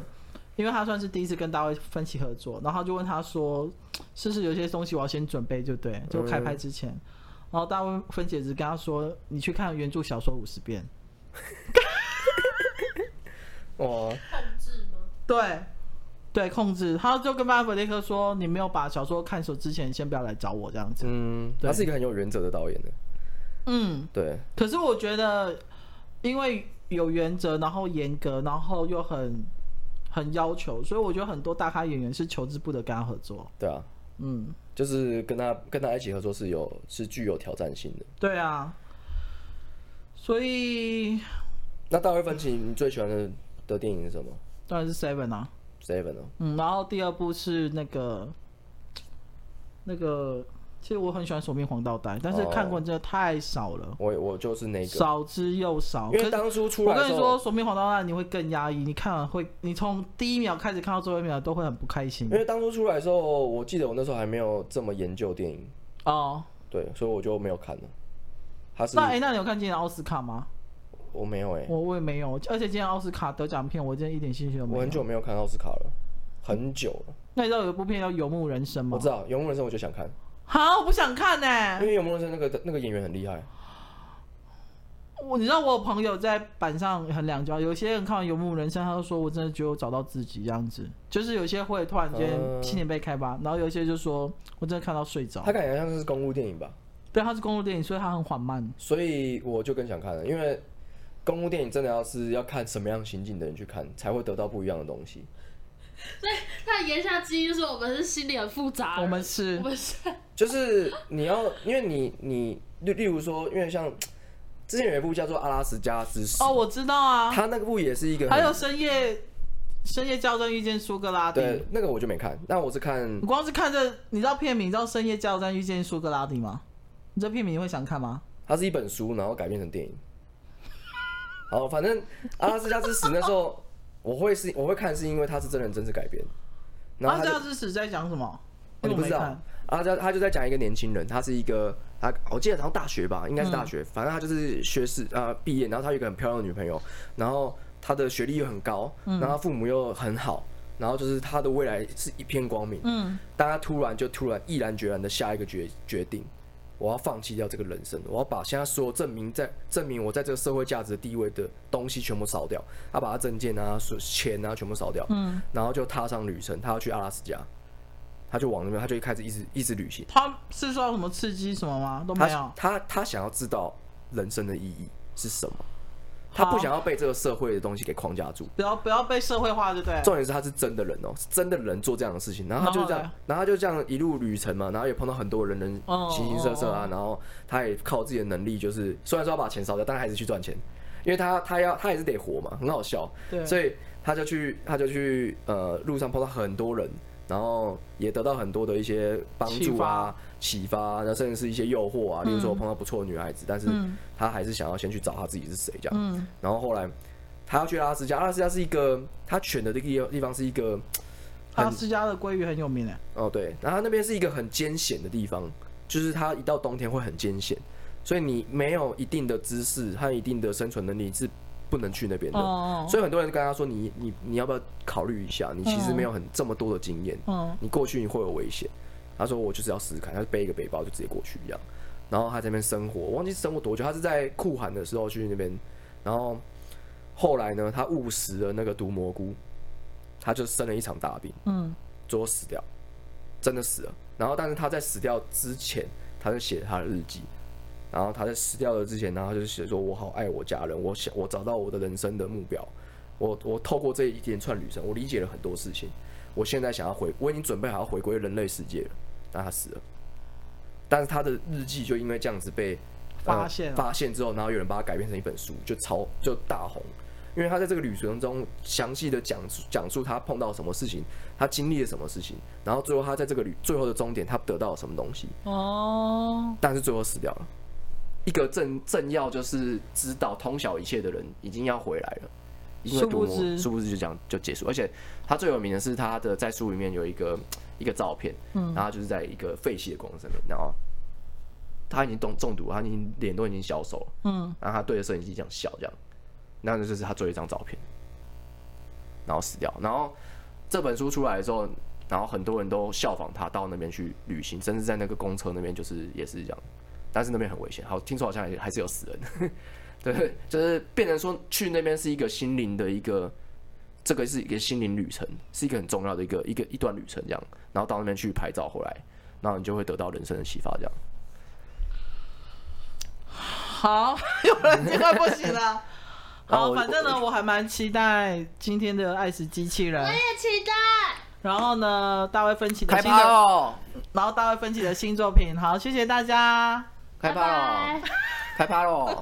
因为他算是第一次跟大卫芬奇合作，然后就问他说，是不是有些东西我要先准备，就对，就开拍之前。然后大卫芬奇只跟他说，你去看原著小说五十遍。哦，控制吗？对，对，控制。他就跟班弗列克说，你没有把小说看熟之前，先不要来找我这样子。嗯，他是一个很有原则的导演的。嗯。对，可是我觉得，因为有原则，然后严格，然后又很很要求，所以我觉得很多大咖演员是求之不得跟他合作。对啊，嗯，就是跟他跟他一起合作是有是具有挑战性的。对啊。所以那大卫芬奇，你最喜欢的的电影是什么当然是 Seven 啊。？Seven 哦。嗯，然后第二部是那个那个，其实我很喜欢《索命黄道带》，但是看过真的太少了，我我就是那个，少之又少。因为当初出我来我，跟你说，《索命黄道带》你会更压抑，你看完会，你从第一秒开始看到最后一秒都会很不开心因。为当初出来的时候，我记得我那时候还没有这么研究电影，哦，对，所以我就没有看了。他是那哎、那你有看今年奥斯卡吗？我没有哎、我我也没有，而且今年奥斯卡得奖片，我真的一点兴趣都没有。我很久没有看奥斯卡了，很久了。那你知道有一部片叫《游牧人生》吗？我知道《游牧人生》，我就想看，好，我不想看呢、因为《游牧人生》那个那个演员很厉害。我你知道我有朋友在板上很两焦，有些人看完《游牧人生》，他就说我真的觉得我找到自己这样子，就是有些会突然间嗯心里被开发，然后有一些就说我真的看到睡着他。感觉像是公路电影吧，对，他是公路电影，所以他很缓慢。所以我就更想看了，因为公路电影真的要是要看什么样心境的人去看，才会得到不一样的东西。他的言下之意就是我们是心里很复杂，我们是我们是就是你要，因为你你例例如说，因为像之前有一部叫做《阿拉斯加之死》哦，我知道啊，他那个部也是一个，还有深夜深夜校正遇见苏格拉底。对那个我就没看，但我是看你光是看这，你知道片名，你知道深夜校正遇见苏格拉底吗？你这片名你会想看吗？它是一本书，然后改编成电影。好，反正《阿拉斯加之死》那时候我会是我会看，是因为他是真人真事改编。然阿后他就加之死在讲什么？你不知道。阿加他就在讲一个年轻人，他是一个他我记得好像大学吧，应该是大学，反正他就是学士啊毕业，然后他有一个很漂亮的女朋友，然后他的学历又很高，然后他父母又很好，然后就是他的未来是一片光明。嗯，但他突然就突然毅然决然的下一个决决定，我要放弃掉这个人生，我要把现在所有证明在证明我在这个社会价值地位的东西全部烧掉，他把他证件啊、钱啊全部烧掉，嗯，然后就踏上旅程，他要去阿拉斯加。他就往那边，他就一开始一直一直旅行。他是受到什么刺激什么吗？都没有。他他，他想要知道人生的意义是什么，他不想要被这个社会的东西给框架住。不要不要被社会化，对不对？重点是他是真的人哦，是真的人做这样的事情。然后他就这样，然后他就这样一路旅程嘛，然后也碰到很多人人形形色色啊。然后他也靠自己的能力，就是虽然说要把钱烧掉，但还是去赚钱，因为他他要他也是得活嘛，很好笑。对，所以他就去他就去呃路上碰到很多人。然后也得到很多的一些帮助啊、启发，那甚至是一些诱惑啊。例如说碰到不错的女孩子，但是他还是想要先去找他自己是谁这样。然后后来他要去阿拉斯加，阿拉斯加是一个他选的这个地方是一个阿拉斯加的鲑鱼很有名诶。哦对，然后他那边是一个很艰险的地方，就是它一到冬天会很艰险，所以你没有一定的知识和一定的生存能力是。不能去那边的，oh. 所以很多人跟他说：“你你你要不要考虑一下？你其实没有很这么多的经验，oh. 你过去你会有危险。”他说：“我就是要试试看。”他就背一个背包就直接过去一样。然后他在那边生活，我忘记生活多久。他是在酷寒的时候去那边，然后后来呢，他误食了那个毒蘑菇，他就生了一场大病，嗯，最后死掉，真的死了。然后但是他在死掉之前，他就写他的日记。然后他在死掉了之前，然后他就写说：“我好爱我家人，我想我找到我的人生的目标，我我透过这一连串旅程，我理解了很多事情。我现在想要回，我已经准备好要回归人类世界了。”但他死了，但是他的日记就因为这样子被发现、呃、发现之后，然后有人把它改编成一本书，就超就大红。因为他在这个旅程中详细的讲讲述他碰到什么事情，他经历了什么事情，然后最后他在这个旅最后的终点，他得到了什么东西。哦，但是最后死掉了。一个正正要就是知道通晓一切的人已经要回来了，因为毒魔殊不知就这样就结束。而且他最有名的是他的在书里面有一个一个照片，嗯，然后就是在一个废弃的公司里面，然后他已经中中毒，他已经脸都已经消瘦了，嗯，然后他对着摄影机这样笑，这样，那就是他最后一张照片，然后死掉。然后这本书出来的时候，然后很多人都效仿他到那边去旅行，甚至在那个公车那边就是也是这样。但是那边很危险，好，听说好像还是有死人，对，就是变成说去那边是一个心灵的一个，这个是一个心灵旅程，是一个很重要的一个一个一段旅程这样，然后到那边去拍照回来，然后你就会得到人生的启发这样。好，有人这个不行了。好，反正呢，我还蛮期待今天的爱死机器人，我也期待。然后呢，大卫芬奇的新作，然后大卫芬奇的新作品，好，谢谢大家。开趴喽！开趴喽！